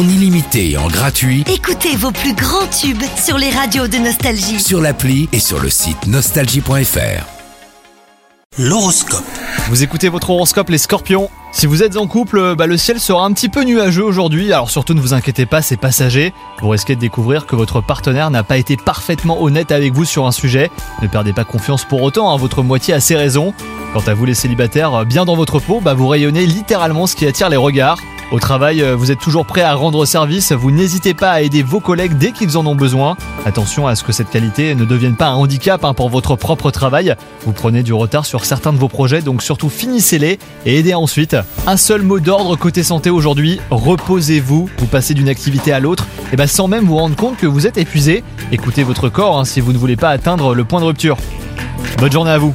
en illimité et en gratuit Écoutez vos plus grands tubes sur les radios de Nostalgie. sur l'appli et sur le site nostalgie.fr. L'horoscope. Vous écoutez votre horoscope les scorpions Si vous êtes en couple, bah, le ciel sera un petit peu nuageux aujourd'hui, alors surtout ne vous inquiétez pas, c'est passager. Vous risquez de découvrir que votre partenaire n'a pas été parfaitement honnête avec vous sur un sujet. Ne perdez pas confiance pour autant, hein, votre moitié a ses raisons. Quant à vous les célibataires, bien dans votre peau, bah, vous rayonnez littéralement ce qui attire les regards. Au travail, euh, vous êtes toujours prêt à rendre service, vous n'hésitez pas à aider vos collègues dès qu'ils en ont besoin. Attention à ce que cette qualité ne devienne pas un handicap hein, pour votre propre travail. Vous prenez du retard sur certains de vos projets, donc surtout finissez-les et aidez ensuite. Un seul mot d'ordre côté santé aujourd'hui, reposez-vous. Vous passez d'une activité à l'autre, et bah sans même vous rendre compte que vous êtes épuisé. Écoutez votre corps hein, si vous ne voulez pas atteindre le point de rupture. Bonne journée à vous